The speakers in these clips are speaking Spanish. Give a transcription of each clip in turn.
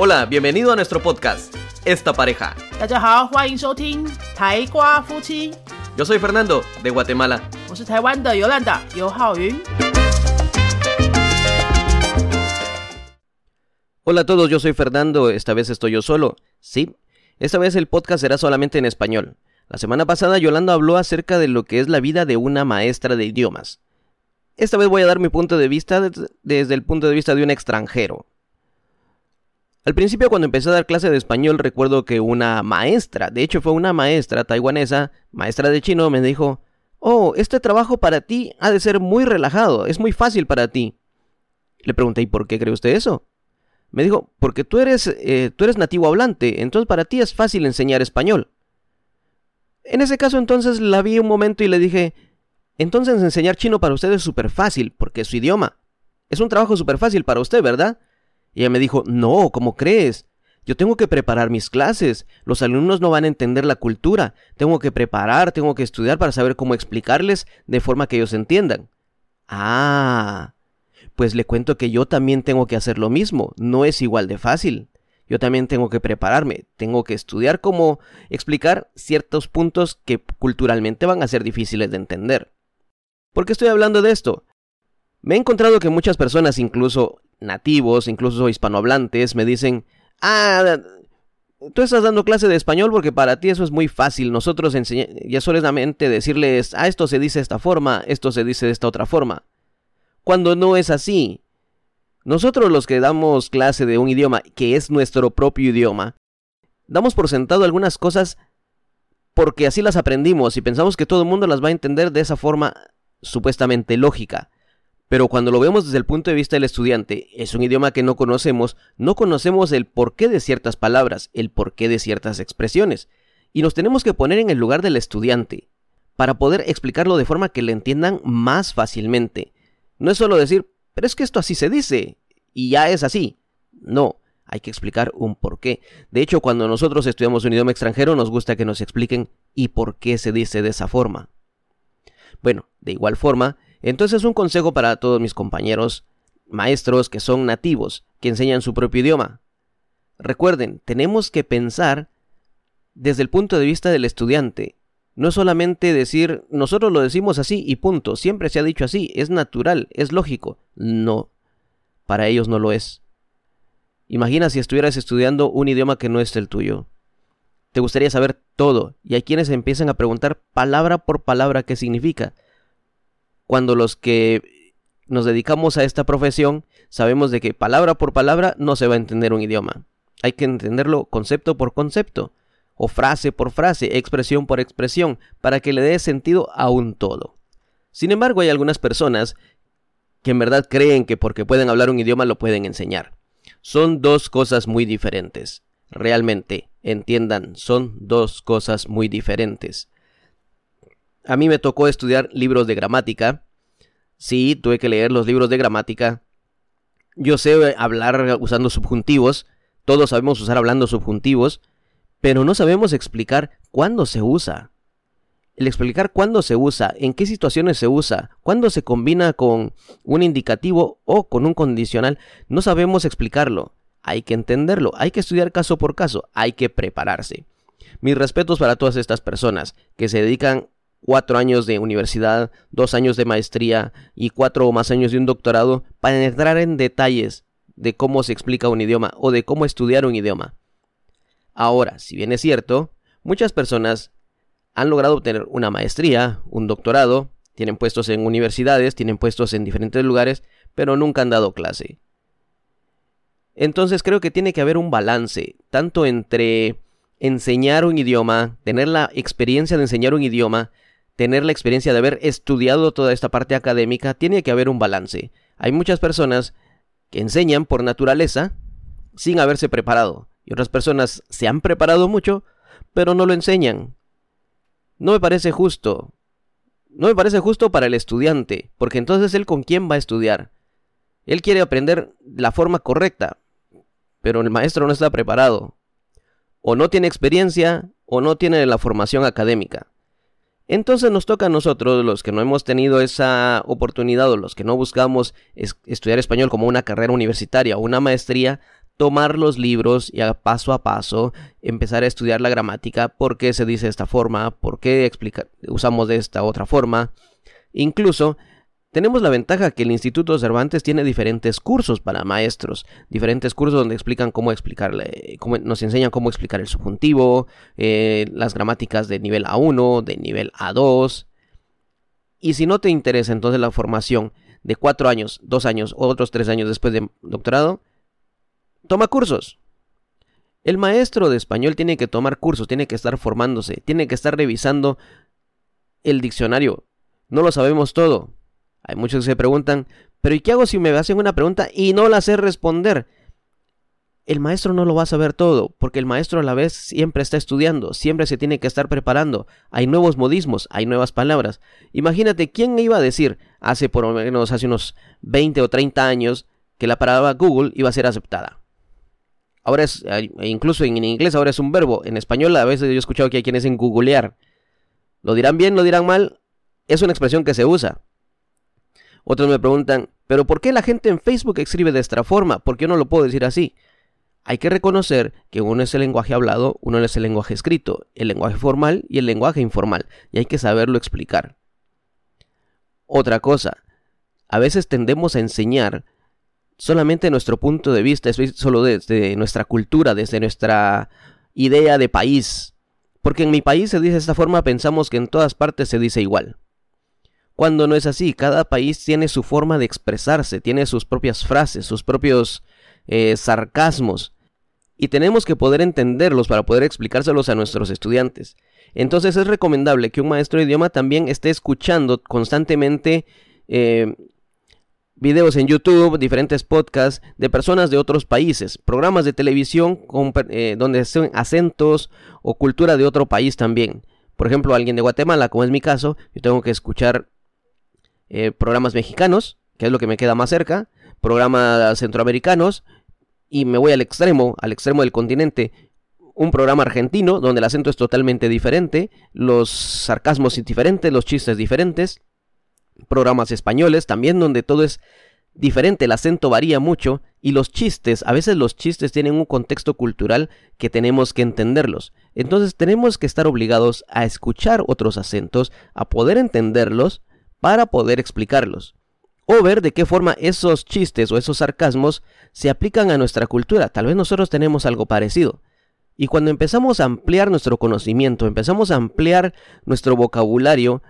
Hola, bienvenido a nuestro podcast, Esta Pareja. Yo soy Fernando, de Guatemala. Hola a todos, yo soy Fernando, esta vez estoy yo solo. Sí, esta vez el podcast será solamente en español. La semana pasada Yolanda habló acerca de lo que es la vida de una maestra de idiomas. Esta vez voy a dar mi punto de vista desde el punto de vista de un extranjero. Al principio cuando empecé a dar clase de español recuerdo que una maestra, de hecho fue una maestra taiwanesa, maestra de chino, me dijo, Oh, este trabajo para ti ha de ser muy relajado, es muy fácil para ti. Le pregunté, ¿y por qué cree usted eso? Me dijo, porque tú eres, eh, tú eres nativo hablante, entonces para ti es fácil enseñar español. En ese caso entonces la vi un momento y le dije, entonces enseñar chino para usted es súper fácil, porque es su idioma. Es un trabajo súper fácil para usted, ¿verdad? Y ella me dijo, no, ¿cómo crees? Yo tengo que preparar mis clases, los alumnos no van a entender la cultura, tengo que preparar, tengo que estudiar para saber cómo explicarles de forma que ellos entiendan. Ah, pues le cuento que yo también tengo que hacer lo mismo, no es igual de fácil. Yo también tengo que prepararme, tengo que estudiar cómo explicar ciertos puntos que culturalmente van a ser difíciles de entender. ¿Por qué estoy hablando de esto? Me he encontrado que muchas personas, incluso nativos, incluso hispanohablantes, me dicen, ah, tú estás dando clase de español porque para ti eso es muy fácil. Nosotros ya solamente decirles, ah, esto se dice de esta forma, esto se dice de esta otra forma. Cuando no es así. Nosotros los que damos clase de un idioma que es nuestro propio idioma, damos por sentado algunas cosas porque así las aprendimos y pensamos que todo el mundo las va a entender de esa forma supuestamente lógica. Pero cuando lo vemos desde el punto de vista del estudiante, es un idioma que no conocemos, no conocemos el porqué de ciertas palabras, el porqué de ciertas expresiones, y nos tenemos que poner en el lugar del estudiante, para poder explicarlo de forma que le entiendan más fácilmente. No es solo decir, pero es que esto así se dice, y ya es así. No, hay que explicar un porqué. De hecho, cuando nosotros estudiamos un idioma extranjero, nos gusta que nos expliquen y por qué se dice de esa forma. Bueno, de igual forma, entonces un consejo para todos mis compañeros maestros que son nativos, que enseñan su propio idioma. Recuerden, tenemos que pensar desde el punto de vista del estudiante. No solamente decir, nosotros lo decimos así y punto, siempre se ha dicho así, es natural, es lógico. No, para ellos no lo es. Imagina si estuvieras estudiando un idioma que no es el tuyo. Te gustaría saber todo, y hay quienes empiezan a preguntar palabra por palabra qué significa cuando los que nos dedicamos a esta profesión sabemos de que palabra por palabra no se va a entender un idioma. Hay que entenderlo concepto por concepto, o frase por frase, expresión por expresión, para que le dé sentido a un todo. Sin embargo, hay algunas personas que en verdad creen que porque pueden hablar un idioma lo pueden enseñar. Son dos cosas muy diferentes. Realmente, entiendan, son dos cosas muy diferentes. A mí me tocó estudiar libros de gramática. Sí, tuve que leer los libros de gramática. Yo sé hablar usando subjuntivos. Todos sabemos usar hablando subjuntivos. Pero no sabemos explicar cuándo se usa. El explicar cuándo se usa, en qué situaciones se usa, cuándo se combina con un indicativo o con un condicional, no sabemos explicarlo. Hay que entenderlo, hay que estudiar caso por caso, hay que prepararse. Mis respetos para todas estas personas que se dedican cuatro años de universidad, dos años de maestría y cuatro o más años de un doctorado para entrar en detalles de cómo se explica un idioma o de cómo estudiar un idioma. Ahora, si bien es cierto, muchas personas han logrado obtener una maestría, un doctorado, tienen puestos en universidades, tienen puestos en diferentes lugares, pero nunca han dado clase. Entonces creo que tiene que haber un balance, tanto entre enseñar un idioma, tener la experiencia de enseñar un idioma, tener la experiencia de haber estudiado toda esta parte académica, tiene que haber un balance. Hay muchas personas que enseñan por naturaleza sin haberse preparado, y otras personas se han preparado mucho, pero no lo enseñan. No me parece justo. No me parece justo para el estudiante, porque entonces él con quién va a estudiar. Él quiere aprender la forma correcta, pero el maestro no está preparado. O no tiene experiencia, o no tiene la formación académica. Entonces nos toca a nosotros, los que no hemos tenido esa oportunidad o los que no buscamos es- estudiar español como una carrera universitaria o una maestría, tomar los libros y a paso a paso empezar a estudiar la gramática, por qué se dice de esta forma, por qué usamos de esta otra forma. Incluso tenemos la ventaja que el Instituto Cervantes tiene diferentes cursos para maestros, diferentes cursos donde explican cómo explicarle, cómo, nos enseñan cómo explicar el subjuntivo, eh, las gramáticas de nivel A1, de nivel A2. Y si no te interesa entonces la formación de cuatro años, dos años o otros tres años después de doctorado, toma cursos. El maestro de español tiene que tomar cursos, tiene que estar formándose, tiene que estar revisando el diccionario. No lo sabemos todo. Hay muchos que se preguntan, pero ¿y qué hago si me hacen una pregunta y no la sé responder? El maestro no lo va a saber todo, porque el maestro a la vez siempre está estudiando, siempre se tiene que estar preparando. Hay nuevos modismos, hay nuevas palabras. Imagínate, ¿quién iba a decir hace por lo menos hace unos 20 o 30 años que la palabra Google iba a ser aceptada? Ahora es, incluso en inglés ahora es un verbo. En español a veces yo he escuchado que hay quienes en googlear. ¿Lo dirán bien, lo dirán mal? Es una expresión que se usa. Otros me preguntan, ¿pero por qué la gente en Facebook escribe de esta forma? ¿Por qué no lo puedo decir así? Hay que reconocer que uno es el lenguaje hablado, uno es el lenguaje escrito, el lenguaje formal y el lenguaje informal, y hay que saberlo explicar. Otra cosa, a veces tendemos a enseñar solamente nuestro punto de vista, solo desde nuestra cultura, desde nuestra idea de país. Porque en mi país se dice de esta forma, pensamos que en todas partes se dice igual cuando no es así. Cada país tiene su forma de expresarse, tiene sus propias frases, sus propios eh, sarcasmos. Y tenemos que poder entenderlos para poder explicárselos a nuestros estudiantes. Entonces es recomendable que un maestro de idioma también esté escuchando constantemente eh, videos en YouTube, diferentes podcasts de personas de otros países, programas de televisión eh, donde son acentos o cultura de otro país también. Por ejemplo, alguien de Guatemala, como es mi caso, yo tengo que escuchar eh, programas mexicanos, que es lo que me queda más cerca, programas centroamericanos, y me voy al extremo, al extremo del continente, un programa argentino, donde el acento es totalmente diferente, los sarcasmos diferentes, los chistes diferentes, programas españoles también, donde todo es diferente, el acento varía mucho, y los chistes, a veces los chistes tienen un contexto cultural que tenemos que entenderlos. Entonces tenemos que estar obligados a escuchar otros acentos, a poder entenderlos, para poder explicarlos, o ver de qué forma esos chistes o esos sarcasmos se aplican a nuestra cultura. Tal vez nosotros tenemos algo parecido. Y cuando empezamos a ampliar nuestro conocimiento, empezamos a ampliar nuestro vocabulario,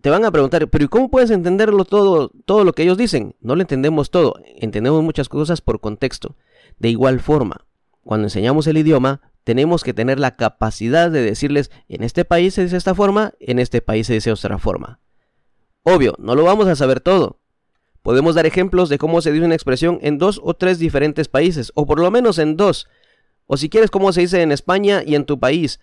te van a preguntar, pero ¿y cómo puedes entenderlo todo, todo lo que ellos dicen? No lo entendemos todo, entendemos muchas cosas por contexto. De igual forma, cuando enseñamos el idioma, tenemos que tener la capacidad de decirles, en este país se dice esta forma, en este país se dice otra forma. Obvio, no lo vamos a saber todo. Podemos dar ejemplos de cómo se dice una expresión en dos o tres diferentes países, o por lo menos en dos. O si quieres, cómo se dice en España y en tu país.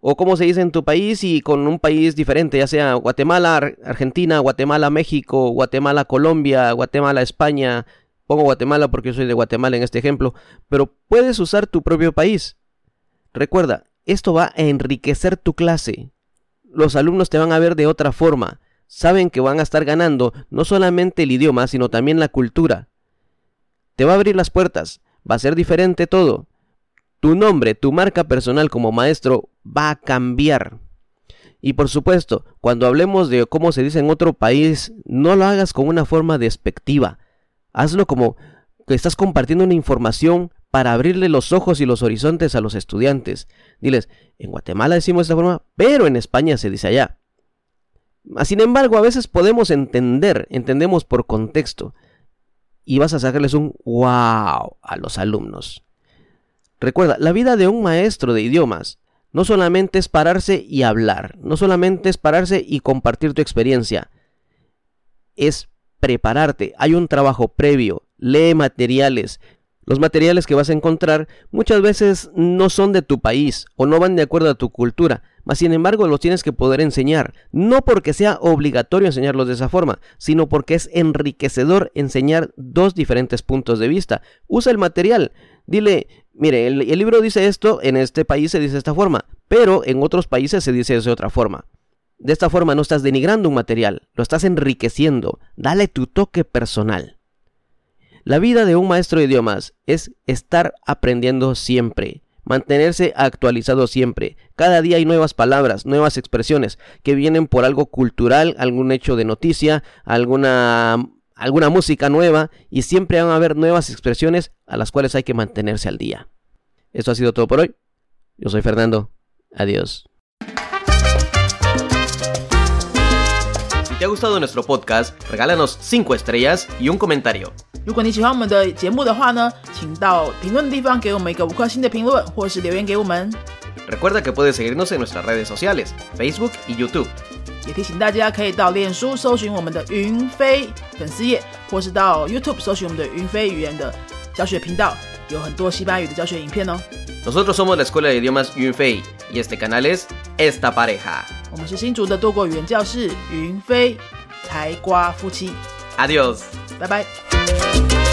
O cómo se dice en tu país y con un país diferente, ya sea Guatemala, Argentina, Guatemala, México, Guatemala, Colombia, Guatemala, España. Pongo Guatemala porque soy de Guatemala en este ejemplo. Pero puedes usar tu propio país. Recuerda, esto va a enriquecer tu clase. Los alumnos te van a ver de otra forma saben que van a estar ganando no solamente el idioma, sino también la cultura. Te va a abrir las puertas, va a ser diferente todo. Tu nombre, tu marca personal como maestro va a cambiar. Y por supuesto, cuando hablemos de cómo se dice en otro país, no lo hagas con una forma despectiva. Hazlo como que estás compartiendo una información para abrirle los ojos y los horizontes a los estudiantes. Diles, en Guatemala decimos de esta forma, pero en España se dice allá. Sin embargo, a veces podemos entender, entendemos por contexto, y vas a sacarles un wow a los alumnos. Recuerda, la vida de un maestro de idiomas no solamente es pararse y hablar, no solamente es pararse y compartir tu experiencia, es prepararte, hay un trabajo previo, lee materiales, los materiales que vas a encontrar muchas veces no son de tu país o no van de acuerdo a tu cultura, mas sin embargo los tienes que poder enseñar, no porque sea obligatorio enseñarlos de esa forma, sino porque es enriquecedor enseñar dos diferentes puntos de vista. Usa el material, dile, mire, el, libro dice esto, en este país se dice de esta forma, pero en otros países se dice de otra forma. De esta forma no estás denigrando un material, lo estás enriqueciendo, dale tu toque personal. La vida de un maestro de idiomas es estar aprendiendo siempre, mantenerse actualizado siempre. Cada día hay nuevas palabras, nuevas expresiones que vienen por algo cultural, algún hecho de noticia, alguna alguna música nueva y siempre van a haber nuevas expresiones a las cuales hay que mantenerse al día. Esto ha sido todo por hoy. Yo soy Fernando. Adiós. te ha gustado nuestro podcast, regálanos 5 estrellas y un comentario. 如果你喜欢我们的节目的话呢，请到评论的地方给我们一个五颗星的评论，或是留言给我们。 Recuerda que puedes seguirnos en nuestras redes sociales, Facebook y YouTube. 也提醒大家可以到脸书搜寻我们的云飞粉丝页，或是到 YouTube 搜寻我们的云飞语言的教学频道，有很多西班牙语的教学影片哦。 Nosotros somos la Escuela de Idiomas Yunfei y este canal es Esta Pareja. Adiós. Bye bye.